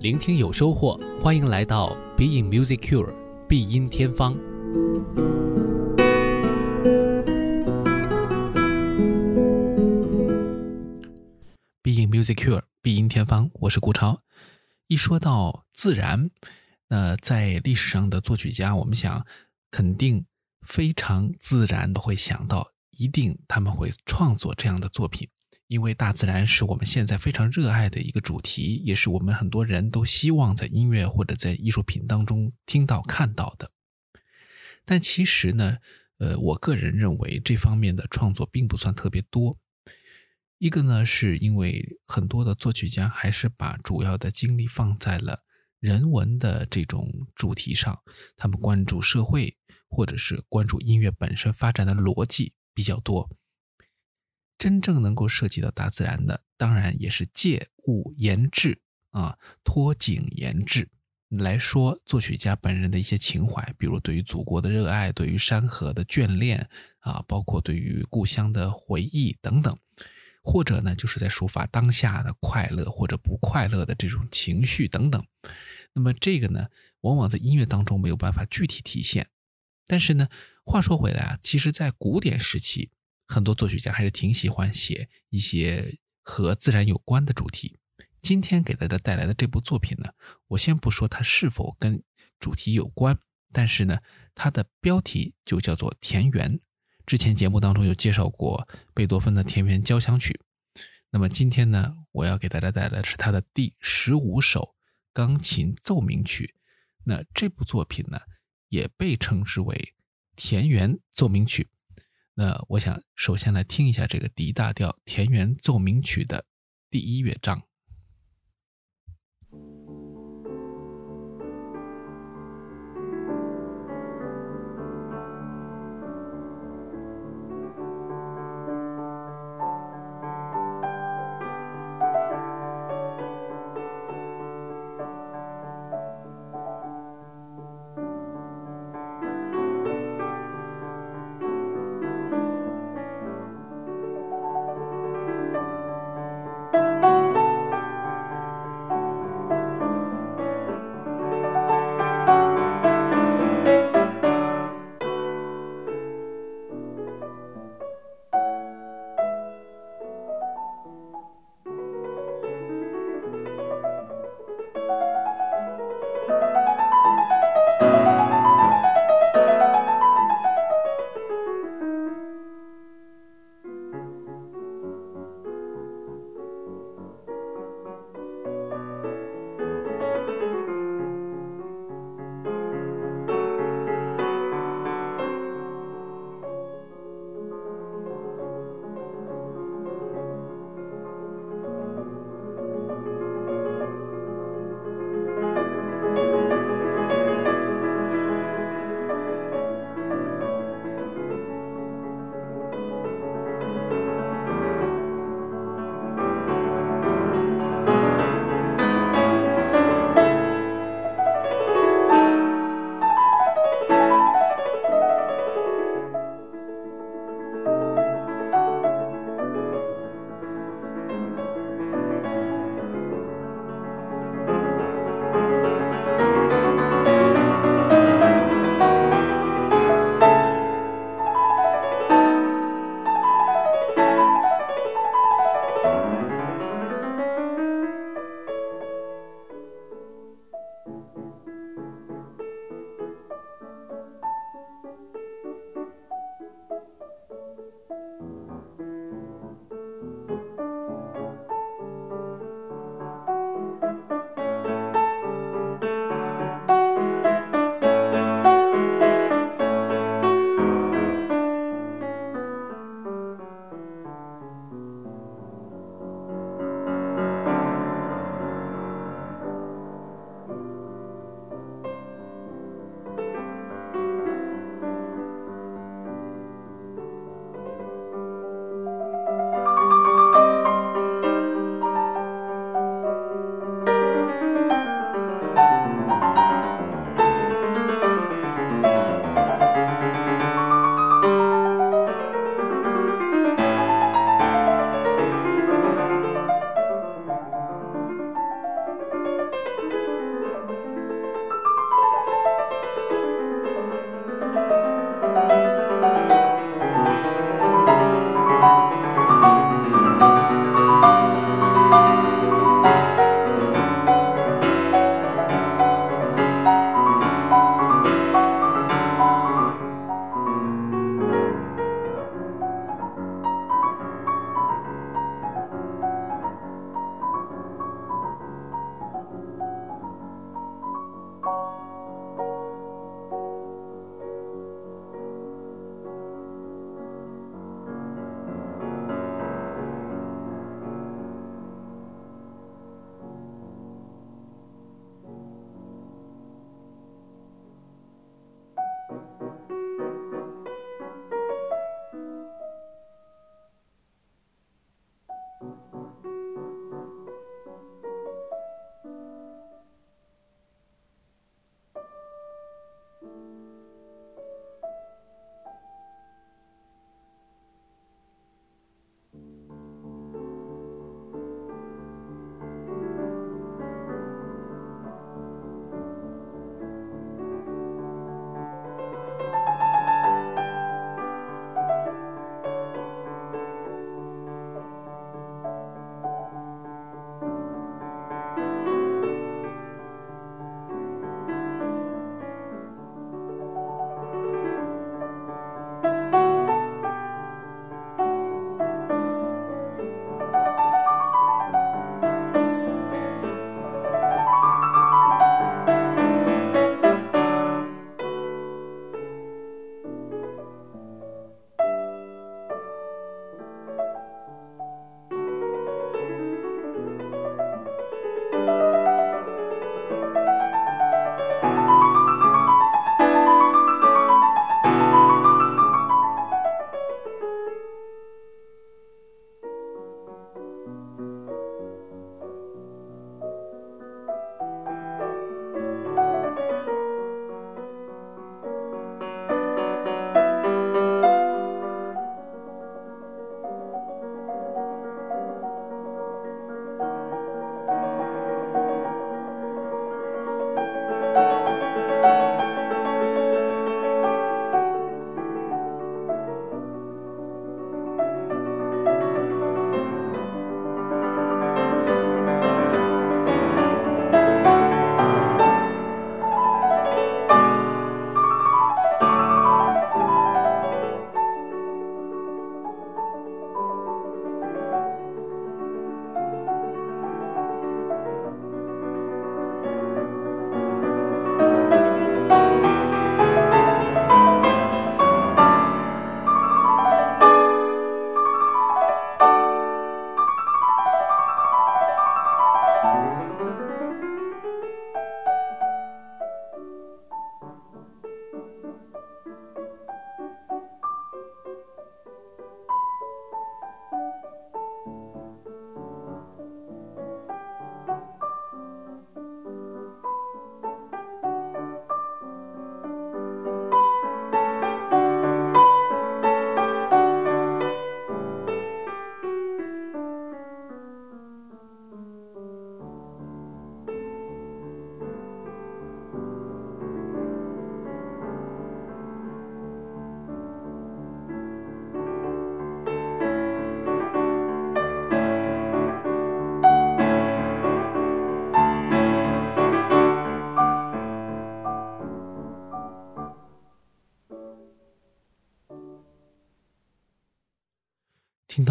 聆听有收获，欢迎来到 Being Music Cure 必音天方。Being Music Cure 必音天方，我是顾超。一说到自然，那在历史上的作曲家，我们想肯定非常自然的会想到，一定他们会创作这样的作品。因为大自然是我们现在非常热爱的一个主题，也是我们很多人都希望在音乐或者在艺术品当中听到、看到的。但其实呢，呃，我个人认为这方面的创作并不算特别多。一个呢，是因为很多的作曲家还是把主要的精力放在了人文的这种主题上，他们关注社会或者是关注音乐本身发展的逻辑比较多。真正能够涉及到大自然的，当然也是借物言志啊，托景言志来说作曲家本人的一些情怀，比如对于祖国的热爱，对于山河的眷恋啊，包括对于故乡的回忆等等，或者呢，就是在抒发当下的快乐或者不快乐的这种情绪等等。那么这个呢，往往在音乐当中没有办法具体体现。但是呢，话说回来啊，其实在古典时期。很多作曲家还是挺喜欢写一些和自然有关的主题。今天给大家带来的这部作品呢，我先不说它是否跟主题有关，但是呢，它的标题就叫做《田园》。之前节目当中有介绍过贝多芬的《田园交响曲》，那么今天呢，我要给大家带来的是他的第十五首钢琴奏鸣曲。那这部作品呢，也被称之为《田园奏鸣曲》。那我想首先来听一下这个 D 大调田园奏鸣曲的第一乐章。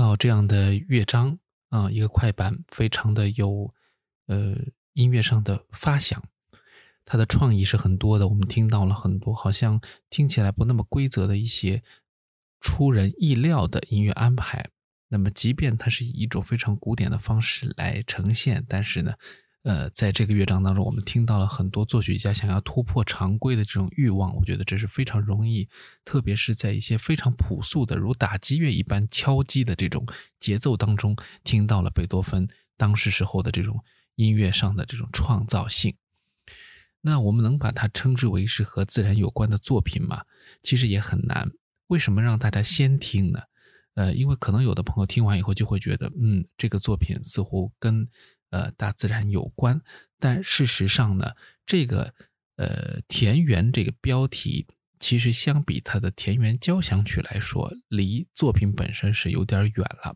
哦这样的乐章啊，一个快板，非常的有呃音乐上的发响，它的创意是很多的。我们听到了很多好像听起来不那么规则的一些出人意料的音乐安排。那么，即便它是以一种非常古典的方式来呈现，但是呢，呃，在这个乐章当中，我们听到了很多作曲家想要突破常规的这种欲望。我觉得这是非常容易，特别是在一些非常朴素的如打击乐一般敲击的这种节奏当中，听到了贝多芬当时时候的这种音乐上的这种创造性。那我们能把它称之为是和自然有关的作品吗？其实也很难。为什么让大家先听呢？呃，因为可能有的朋友听完以后就会觉得，嗯，这个作品似乎跟呃大自然有关，但事实上呢，这个呃田园这个标题其实相比它的田园交响曲来说，离作品本身是有点远了。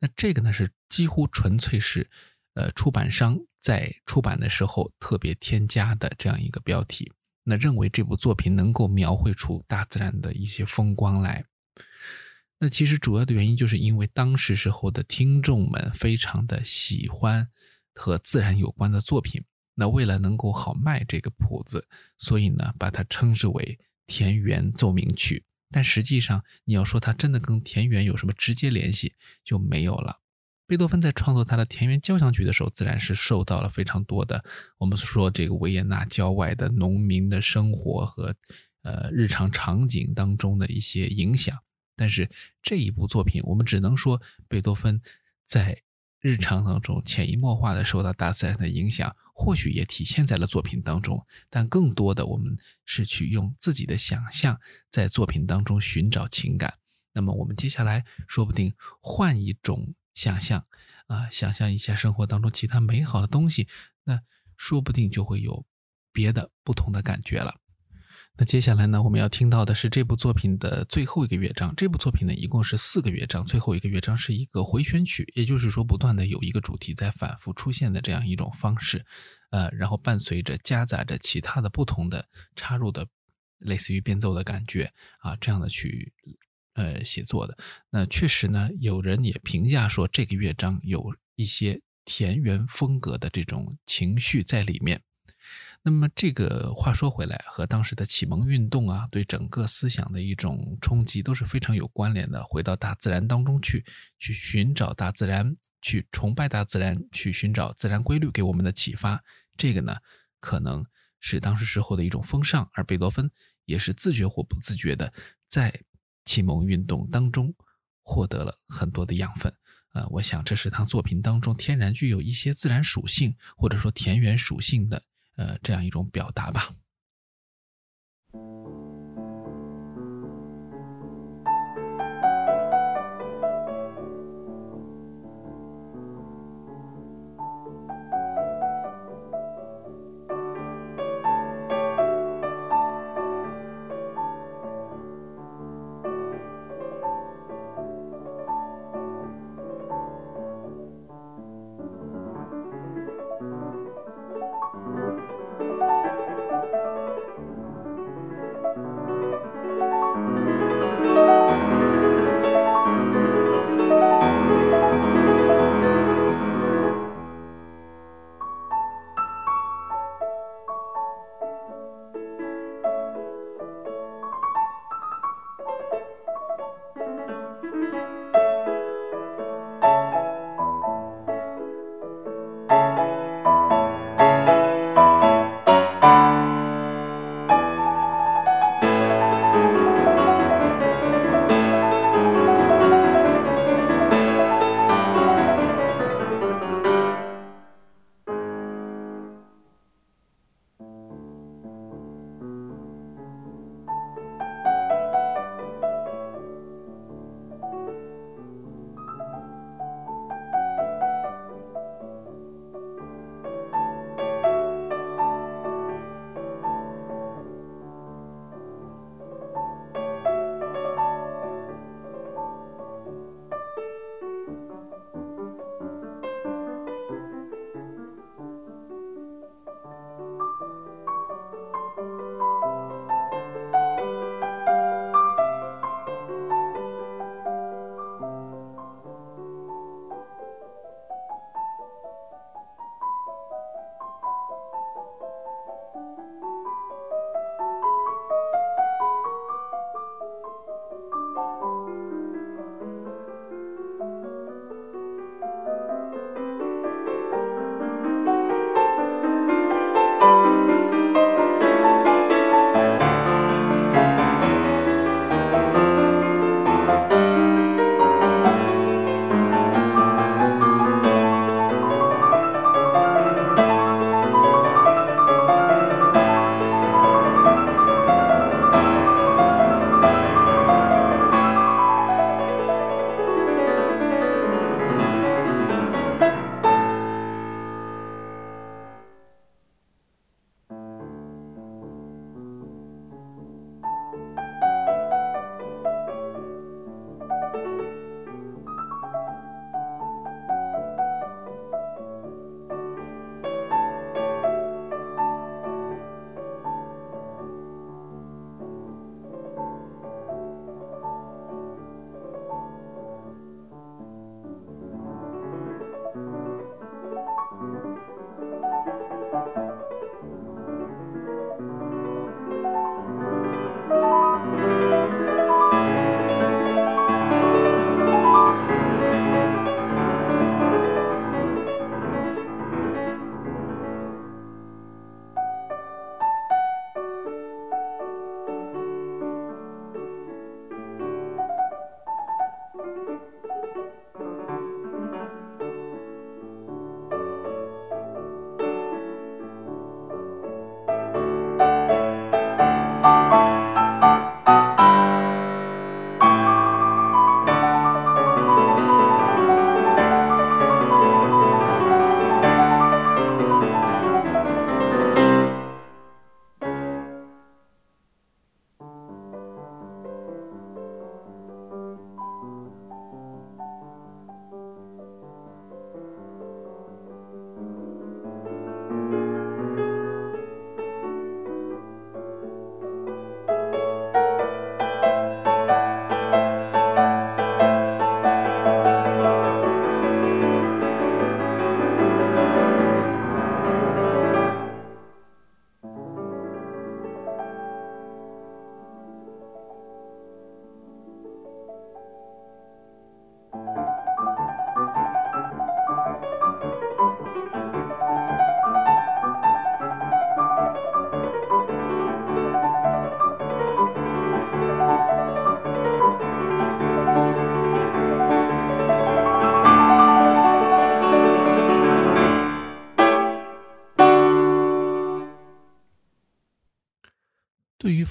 那这个呢是几乎纯粹是呃出版商在出版的时候特别添加的这样一个标题，那认为这部作品能够描绘出大自然的一些风光来。那其实主要的原因就是因为当时时候的听众们非常的喜欢和自然有关的作品。那为了能够好卖这个谱子，所以呢把它称之为田园奏鸣曲。但实际上你要说它真的跟田园有什么直接联系就没有了。贝多芬在创作他的田园交响曲的时候，自然是受到了非常多的我们说这个维也纳郊外的农民的生活和呃日常场景当中的一些影响。但是这一部作品，我们只能说贝多芬在日常当中潜移默化的受到大自然的影响，或许也体现在了作品当中。但更多的，我们是去用自己的想象在作品当中寻找情感。那么，我们接下来说不定换一种想象啊，想象一下生活当中其他美好的东西，那说不定就会有别的不同的感觉了。那接下来呢，我们要听到的是这部作品的最后一个乐章。这部作品呢，一共是四个乐章，最后一个乐章是一个回旋曲，也就是说，不断的有一个主题在反复出现的这样一种方式，呃，然后伴随着夹杂着其他的不同的插入的，类似于变奏的感觉啊，这样的去呃写作的。那确实呢，有人也评价说，这个乐章有一些田园风格的这种情绪在里面。那么这个话说回来，和当时的启蒙运动啊，对整个思想的一种冲击都是非常有关联的。回到大自然当中去，去寻找大自然，去崇拜大自然，去寻找自然规律给我们的启发，这个呢，可能是当时时候的一种风尚。而贝多芬也是自觉或不自觉的，在启蒙运动当中获得了很多的养分。呃，我想这是他作品当中天然具有一些自然属性，或者说田园属性的。呃，这样一种表达吧。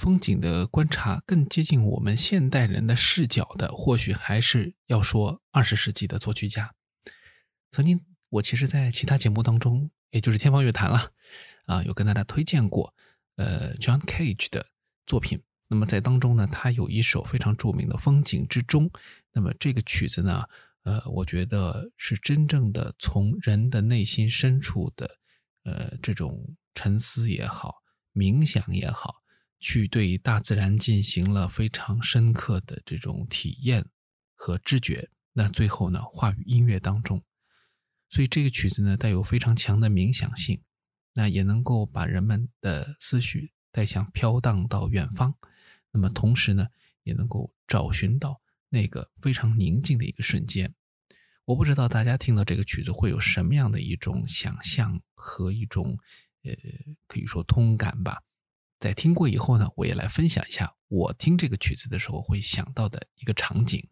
风景的观察更接近我们现代人的视角的，或许还是要说二十世纪的作曲家。曾经我其实，在其他节目当中，也就是《天方乐坛》了，啊，有跟大家推荐过，呃，John Cage 的作品。那么在当中呢，他有一首非常著名的《风景之中》。那么这个曲子呢，呃，我觉得是真正的从人的内心深处的，呃，这种沉思也好，冥想也好。去对大自然进行了非常深刻的这种体验和知觉，那最后呢化于音乐当中，所以这个曲子呢带有非常强的冥想性，那也能够把人们的思绪带向飘荡到远方，那么同时呢也能够找寻到那个非常宁静的一个瞬间。我不知道大家听到这个曲子会有什么样的一种想象和一种呃可以说通感吧。在听过以后呢，我也来分享一下我听这个曲子的时候会想到的一个场景。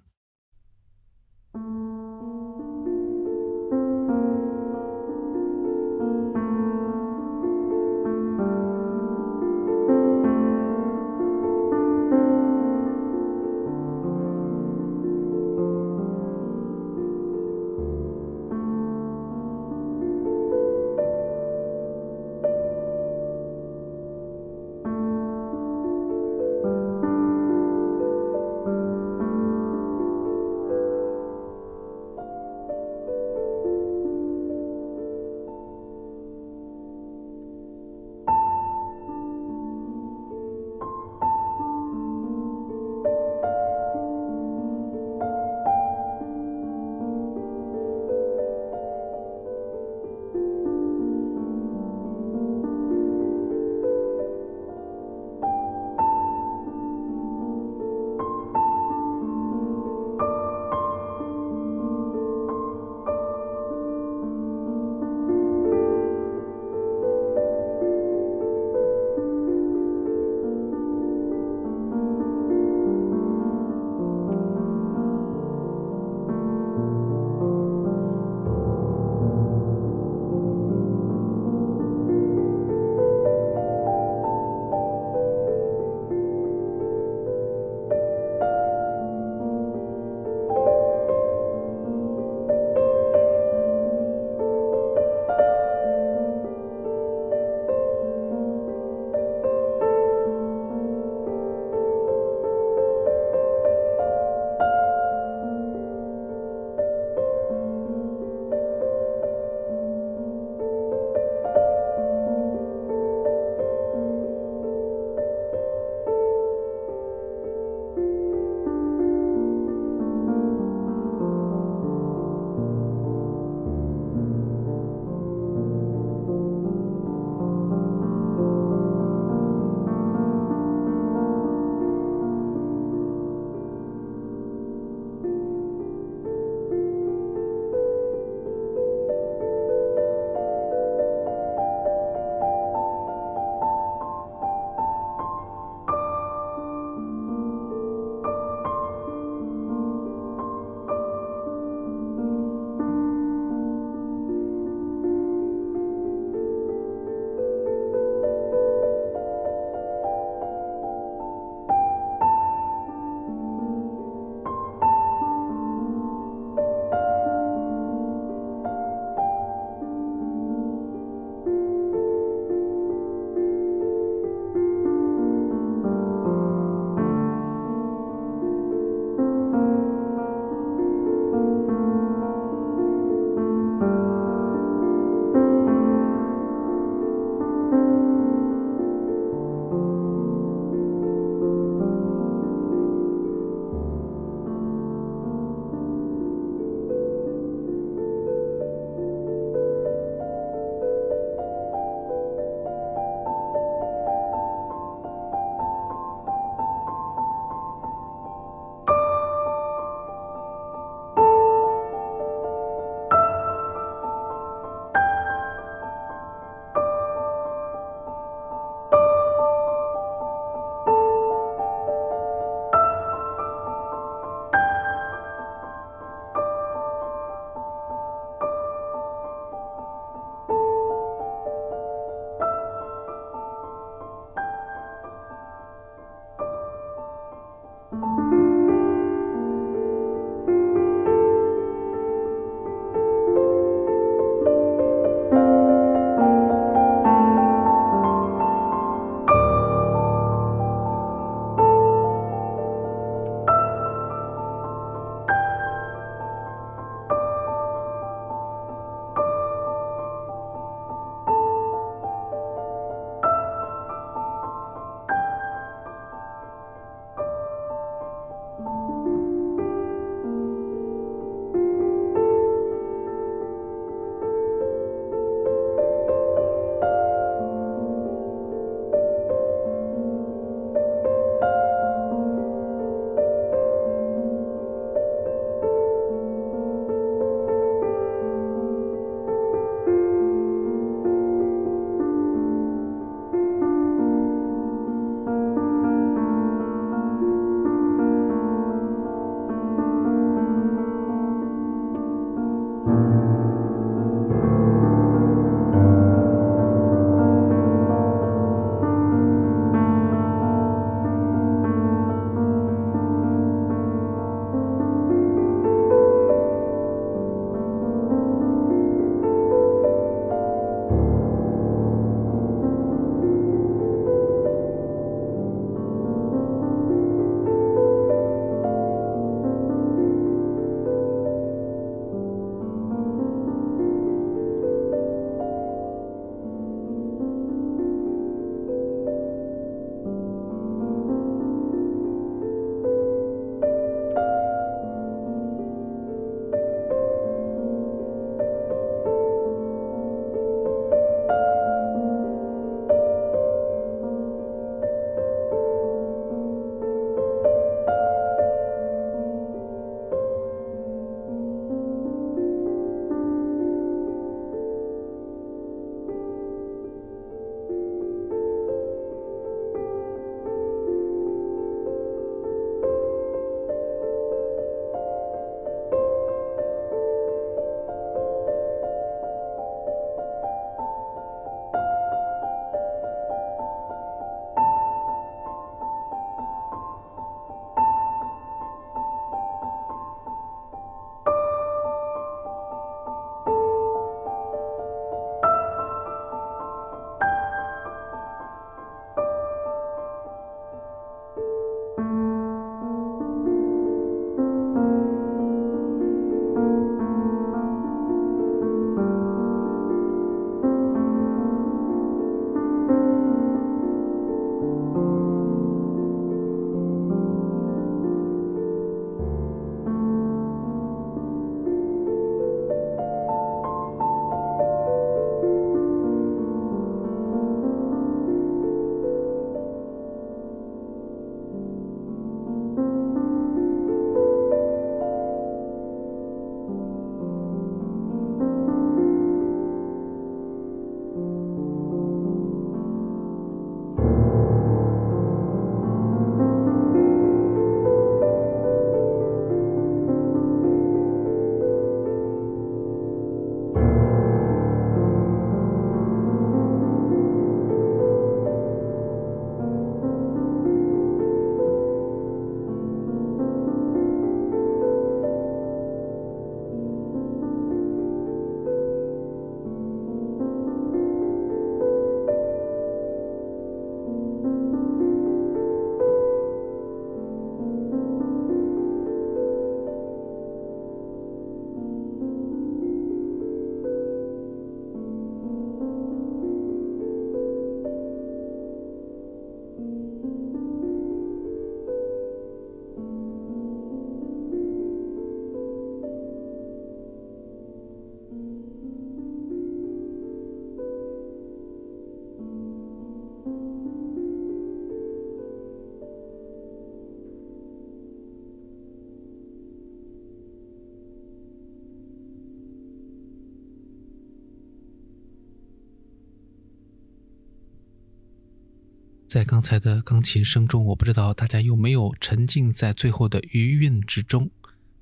在刚才的钢琴声中，我不知道大家有没有沉浸在最后的余韵之中。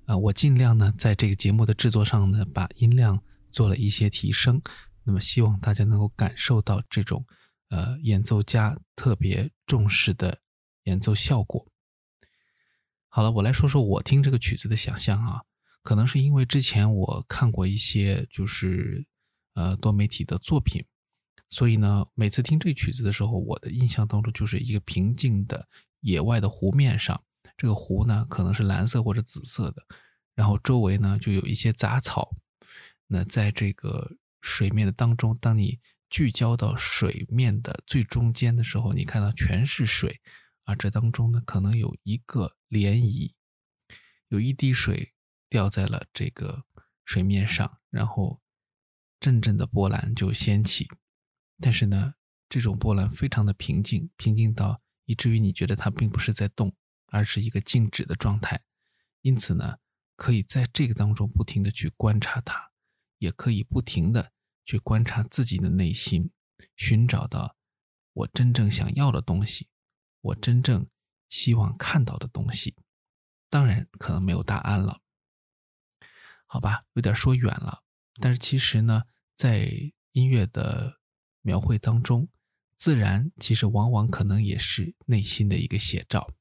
啊，我尽量呢，在这个节目的制作上呢，把音量做了一些提升。那么，希望大家能够感受到这种，呃，演奏家特别重视的演奏效果。好了，我来说说我听这个曲子的想象啊，可能是因为之前我看过一些就是呃多媒体的作品，所以呢，每次听这曲子的时候，我的印象当中就是一个平静的野外的湖面上，这个湖呢可能是蓝色或者紫色的，然后周围呢就有一些杂草，那在这个。水面的当中，当你聚焦到水面的最中间的时候，你看到全是水，而这当中呢，可能有一个涟漪，有一滴水掉在了这个水面上，然后阵阵的波澜就掀起。但是呢，这种波澜非常的平静，平静到以至于你觉得它并不是在动，而是一个静止的状态。因此呢，可以在这个当中不停的去观察它。也可以不停的去观察自己的内心，寻找到我真正想要的东西，我真正希望看到的东西。当然，可能没有答案了，好吧，有点说远了。但是其实呢，在音乐的描绘当中，自然其实往往可能也是内心的一个写照。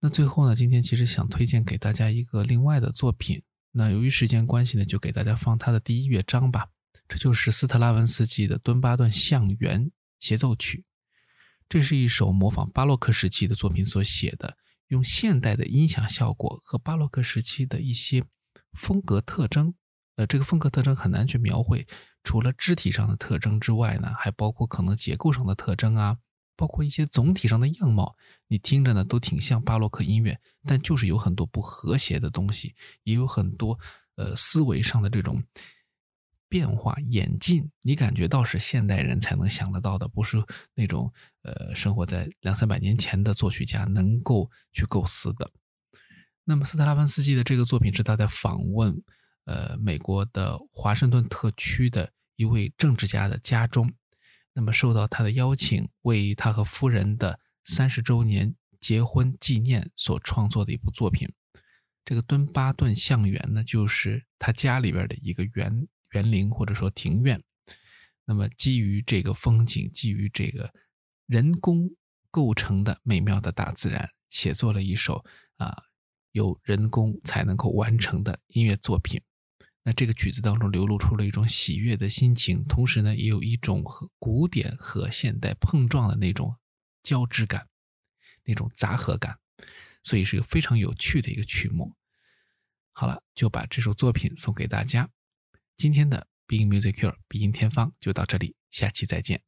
那最后呢，今天其实想推荐给大家一个另外的作品。那由于时间关系呢，就给大家放他的第一乐章吧。这就是斯特拉文斯基的敦巴顿象园协奏曲。这是一首模仿巴洛克时期的作品所写的，用现代的音响效果和巴洛克时期的一些风格特征。呃，这个风格特征很难去描绘，除了肢体上的特征之外呢，还包括可能结构上的特征啊。包括一些总体上的样貌，你听着呢都挺像巴洛克音乐，但就是有很多不和谐的东西，也有很多呃思维上的这种变化演进，你感觉到是现代人才能想得到的，不是那种呃生活在两三百年前的作曲家能够去构思的。那么斯特拉文斯基的这个作品是他在访问呃美国的华盛顿特区的一位政治家的家中。那么受到他的邀请，为他和夫人的三十周年结婚纪念所创作的一部作品。这个敦巴顿象园呢，就是他家里边的一个园园林或者说庭院。那么基于这个风景，基于这个人工构成的美妙的大自然，写作了一首啊由人工才能够完成的音乐作品。那这个曲子当中流露出了一种喜悦的心情，同时呢，也有一种和古典和现代碰撞的那种交织感，那种杂合感，所以是一个非常有趣的一个曲目。好了，就把这首作品送给大家。今天的 Being Music Cure 音天方就到这里，下期再见。